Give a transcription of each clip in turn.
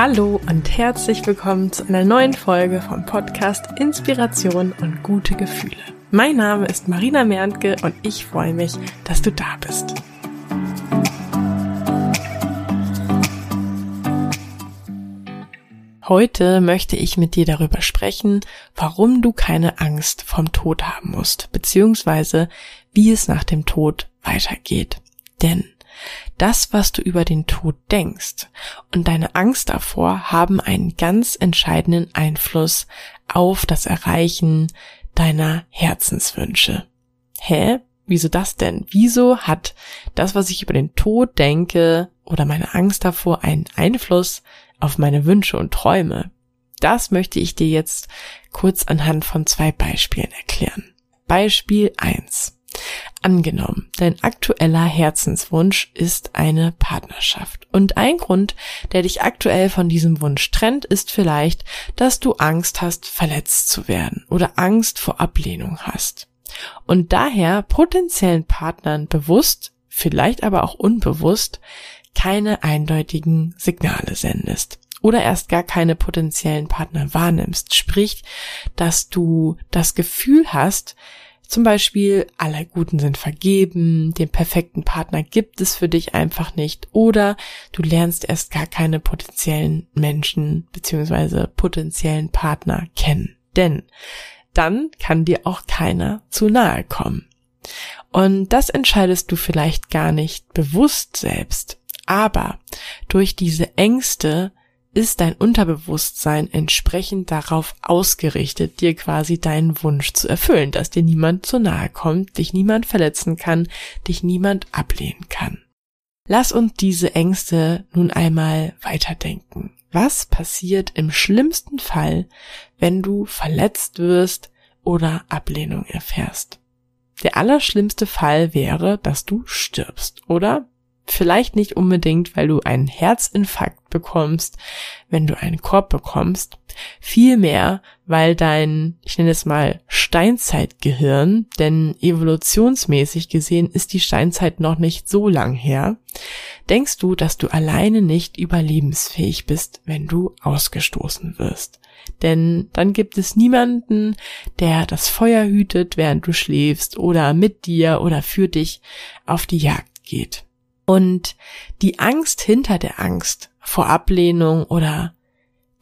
Hallo und herzlich willkommen zu einer neuen Folge vom Podcast Inspiration und gute Gefühle. Mein Name ist Marina Merntke und ich freue mich, dass du da bist. Heute möchte ich mit dir darüber sprechen, warum du keine Angst vom Tod haben musst, beziehungsweise wie es nach dem Tod weitergeht. Denn das, was du über den Tod denkst und deine Angst davor haben einen ganz entscheidenden Einfluss auf das Erreichen deiner Herzenswünsche. Hä? Wieso das denn? Wieso hat das, was ich über den Tod denke oder meine Angst davor einen Einfluss auf meine Wünsche und Träume. Das möchte ich dir jetzt kurz anhand von zwei Beispielen erklären. Beispiel 1. Angenommen, dein aktueller Herzenswunsch ist eine Partnerschaft. Und ein Grund, der dich aktuell von diesem Wunsch trennt, ist vielleicht, dass du Angst hast, verletzt zu werden oder Angst vor Ablehnung hast. Und daher potenziellen Partnern bewusst, vielleicht aber auch unbewusst, keine eindeutigen Signale sendest oder erst gar keine potenziellen Partner wahrnimmst. Sprich, dass du das Gefühl hast, zum Beispiel, alle Guten sind vergeben, den perfekten Partner gibt es für dich einfach nicht oder du lernst erst gar keine potenziellen Menschen beziehungsweise potenziellen Partner kennen. Denn dann kann dir auch keiner zu nahe kommen. Und das entscheidest du vielleicht gar nicht bewusst selbst. Aber durch diese Ängste ist dein Unterbewusstsein entsprechend darauf ausgerichtet, dir quasi deinen Wunsch zu erfüllen, dass dir niemand zu nahe kommt, dich niemand verletzen kann, dich niemand ablehnen kann. Lass uns diese Ängste nun einmal weiterdenken. Was passiert im schlimmsten Fall, wenn du verletzt wirst oder Ablehnung erfährst? Der allerschlimmste Fall wäre, dass du stirbst, oder? Vielleicht nicht unbedingt, weil du einen Herzinfarkt bekommst, wenn du einen Korb bekommst. Vielmehr, weil dein, ich nenne es mal Steinzeitgehirn, denn evolutionsmäßig gesehen ist die Steinzeit noch nicht so lang her, denkst du, dass du alleine nicht überlebensfähig bist, wenn du ausgestoßen wirst. Denn dann gibt es niemanden, der das Feuer hütet, während du schläfst oder mit dir oder für dich auf die Jagd geht. Und die Angst hinter der Angst vor Ablehnung oder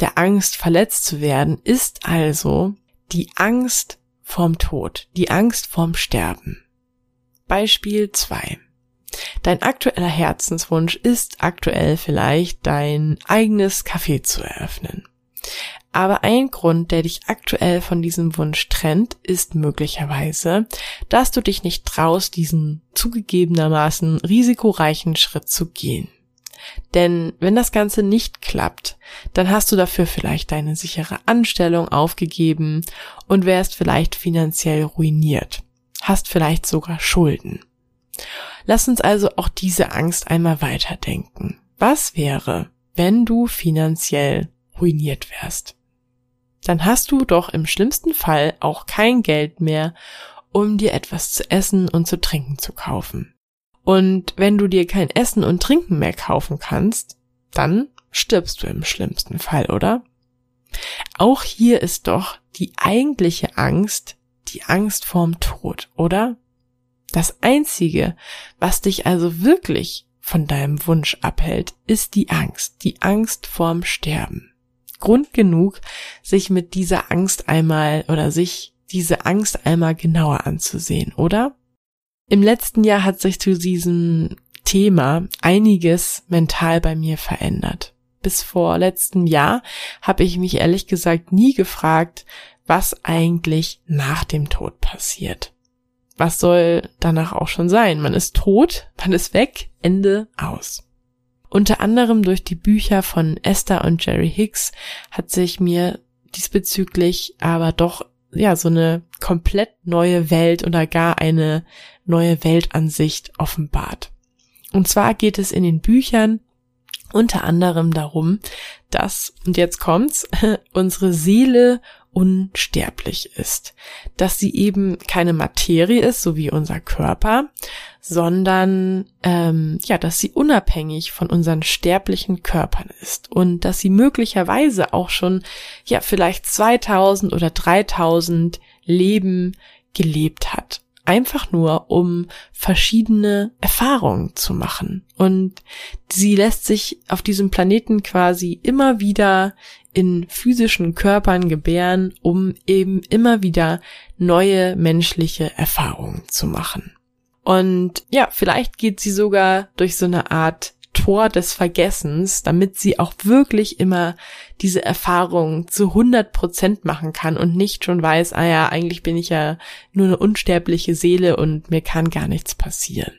der Angst verletzt zu werden ist also die Angst vorm Tod, die Angst vorm Sterben. Beispiel 2. Dein aktueller Herzenswunsch ist aktuell vielleicht dein eigenes Café zu eröffnen. Aber ein Grund, der dich aktuell von diesem Wunsch trennt, ist möglicherweise, dass du dich nicht traust, diesen zugegebenermaßen risikoreichen Schritt zu gehen. Denn wenn das Ganze nicht klappt, dann hast du dafür vielleicht deine sichere Anstellung aufgegeben und wärst vielleicht finanziell ruiniert, hast vielleicht sogar Schulden. Lass uns also auch diese Angst einmal weiterdenken. Was wäre, wenn du finanziell ruiniert wärst? dann hast du doch im schlimmsten Fall auch kein Geld mehr, um dir etwas zu essen und zu trinken zu kaufen. Und wenn du dir kein Essen und Trinken mehr kaufen kannst, dann stirbst du im schlimmsten Fall, oder? Auch hier ist doch die eigentliche Angst die Angst vorm Tod, oder? Das Einzige, was dich also wirklich von deinem Wunsch abhält, ist die Angst, die Angst vorm Sterben. Grund genug, sich mit dieser Angst einmal oder sich diese Angst einmal genauer anzusehen, oder? Im letzten Jahr hat sich zu diesem Thema einiges mental bei mir verändert. Bis vor letztem Jahr habe ich mich ehrlich gesagt nie gefragt, was eigentlich nach dem Tod passiert. Was soll danach auch schon sein? Man ist tot, man ist weg, Ende aus. Unter anderem durch die Bücher von Esther und Jerry Hicks hat sich mir diesbezüglich aber doch ja so eine komplett neue Welt oder gar eine neue Weltansicht offenbart. Und zwar geht es in den Büchern unter anderem darum, dass, und jetzt kommt's, unsere Seele unsterblich ist, dass sie eben keine Materie ist, so wie unser Körper, sondern ähm, ja, dass sie unabhängig von unseren sterblichen Körpern ist und dass sie möglicherweise auch schon ja vielleicht 2000 oder 3000 Leben gelebt hat einfach nur, um verschiedene Erfahrungen zu machen. Und sie lässt sich auf diesem Planeten quasi immer wieder in physischen Körpern gebären, um eben immer wieder neue menschliche Erfahrungen zu machen. Und ja, vielleicht geht sie sogar durch so eine Art Tor des Vergessens, damit sie auch wirklich immer diese Erfahrung zu 100 Prozent machen kann und nicht schon weiß, ah ja, eigentlich bin ich ja nur eine unsterbliche Seele und mir kann gar nichts passieren.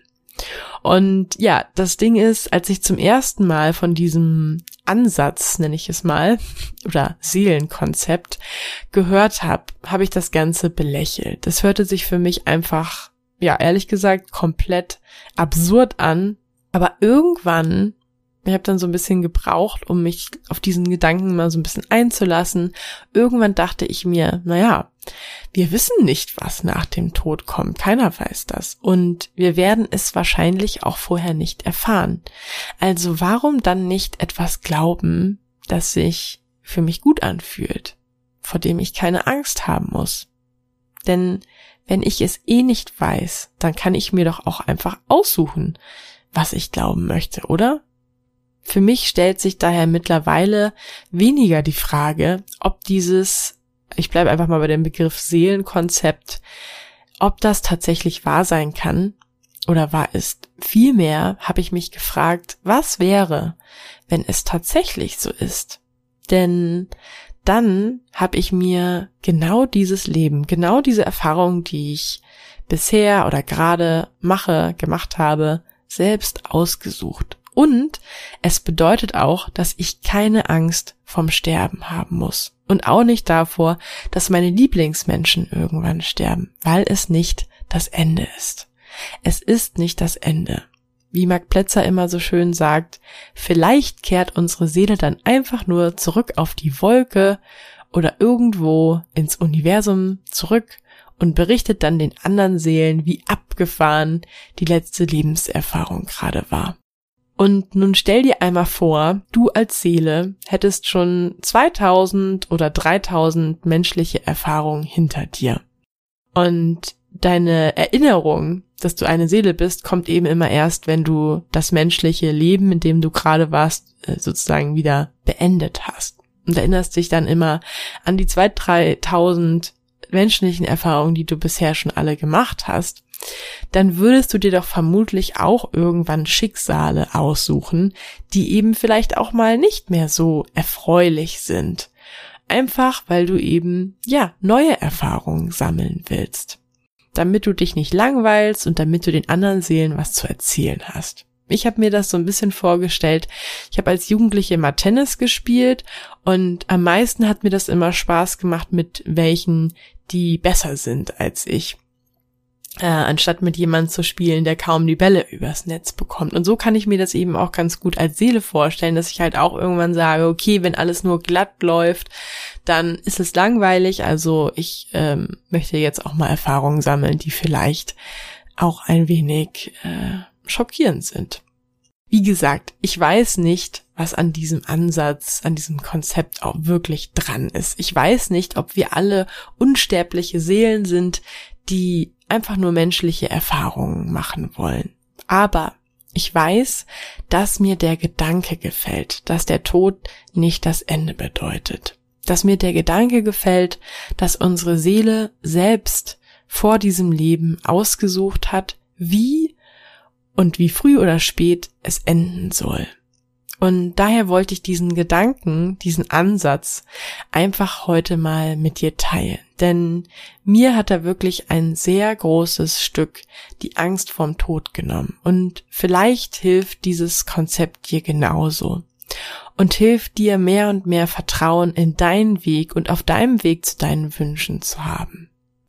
Und ja, das Ding ist, als ich zum ersten Mal von diesem Ansatz, nenne ich es mal, oder Seelenkonzept gehört habe, habe ich das Ganze belächelt. Das hörte sich für mich einfach, ja, ehrlich gesagt, komplett absurd an, aber irgendwann, ich habe dann so ein bisschen gebraucht, um mich auf diesen Gedanken mal so ein bisschen einzulassen. Irgendwann dachte ich mir, naja, wir wissen nicht, was nach dem Tod kommt. Keiner weiß das. Und wir werden es wahrscheinlich auch vorher nicht erfahren. Also warum dann nicht etwas glauben, das sich für mich gut anfühlt, vor dem ich keine Angst haben muss? Denn wenn ich es eh nicht weiß, dann kann ich mir doch auch einfach aussuchen, was ich glauben möchte, oder? Für mich stellt sich daher mittlerweile weniger die Frage, ob dieses, ich bleibe einfach mal bei dem Begriff Seelenkonzept, ob das tatsächlich wahr sein kann oder wahr ist. Vielmehr habe ich mich gefragt, was wäre, wenn es tatsächlich so ist? Denn dann habe ich mir genau dieses Leben, genau diese Erfahrung, die ich bisher oder gerade mache, gemacht habe, selbst ausgesucht. Und es bedeutet auch, dass ich keine Angst vom Sterben haben muss. Und auch nicht davor, dass meine Lieblingsmenschen irgendwann sterben, weil es nicht das Ende ist. Es ist nicht das Ende. Wie Mark Plätzer immer so schön sagt, vielleicht kehrt unsere Seele dann einfach nur zurück auf die Wolke oder irgendwo ins Universum zurück und berichtet dann den anderen Seelen, wie abgefahren die letzte Lebenserfahrung gerade war. Und nun stell dir einmal vor, du als Seele hättest schon 2000 oder 3000 menschliche Erfahrungen hinter dir. Und deine Erinnerung, dass du eine Seele bist, kommt eben immer erst, wenn du das menschliche Leben, in dem du gerade warst, äh, sozusagen wieder beendet hast. Und erinnerst dich dann immer an die 2.000, 3.000 menschlichen Erfahrungen, die du bisher schon alle gemacht hast, dann würdest du dir doch vermutlich auch irgendwann Schicksale aussuchen, die eben vielleicht auch mal nicht mehr so erfreulich sind. Einfach weil du eben, ja, neue Erfahrungen sammeln willst. Damit du dich nicht langweilst und damit du den anderen Seelen was zu erzählen hast. Ich habe mir das so ein bisschen vorgestellt. Ich habe als Jugendliche mal Tennis gespielt und am meisten hat mir das immer Spaß gemacht mit welchen, die besser sind als ich. Äh, anstatt mit jemandem zu spielen, der kaum die Bälle übers Netz bekommt. Und so kann ich mir das eben auch ganz gut als Seele vorstellen, dass ich halt auch irgendwann sage, okay, wenn alles nur glatt läuft, dann ist es langweilig. Also ich ähm, möchte jetzt auch mal Erfahrungen sammeln, die vielleicht auch ein wenig äh, schockierend sind. Wie gesagt, ich weiß nicht, was an diesem Ansatz, an diesem Konzept auch wirklich dran ist. Ich weiß nicht, ob wir alle unsterbliche Seelen sind, die einfach nur menschliche Erfahrungen machen wollen. Aber ich weiß, dass mir der Gedanke gefällt, dass der Tod nicht das Ende bedeutet. Dass mir der Gedanke gefällt, dass unsere Seele selbst vor diesem Leben ausgesucht hat, wie und wie früh oder spät es enden soll. Und daher wollte ich diesen Gedanken, diesen Ansatz einfach heute mal mit dir teilen. Denn mir hat er wirklich ein sehr großes Stück die Angst vorm Tod genommen. Und vielleicht hilft dieses Konzept dir genauso. Und hilft dir mehr und mehr Vertrauen in deinen Weg und auf deinem Weg zu deinen Wünschen zu haben.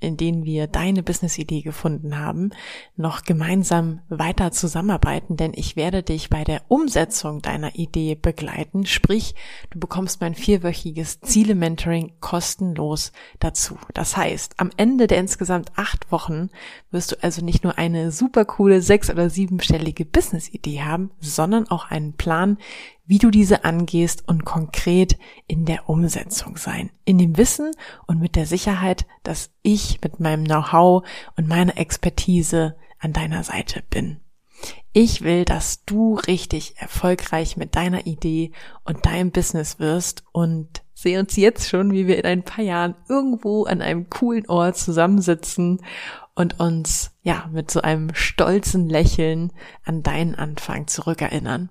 in denen wir deine Business-Idee gefunden haben, noch gemeinsam weiter zusammenarbeiten, denn ich werde dich bei der Umsetzung deiner Idee begleiten. Sprich, du bekommst mein vierwöchiges Ziele-Mentoring kostenlos dazu. Das heißt, am Ende der insgesamt acht Wochen wirst du also nicht nur eine super coole sechs- oder siebenstellige Business-Idee haben, sondern auch einen Plan, wie du diese angehst und konkret in der Umsetzung sein. In dem Wissen und mit der Sicherheit, dass ich mit meinem Know-how und meiner Expertise an deiner Seite bin. Ich will, dass du richtig erfolgreich mit deiner Idee und deinem Business wirst und sehe uns jetzt schon, wie wir in ein paar Jahren irgendwo an einem coolen Ort zusammensitzen und uns, ja, mit so einem stolzen Lächeln an deinen Anfang zurückerinnern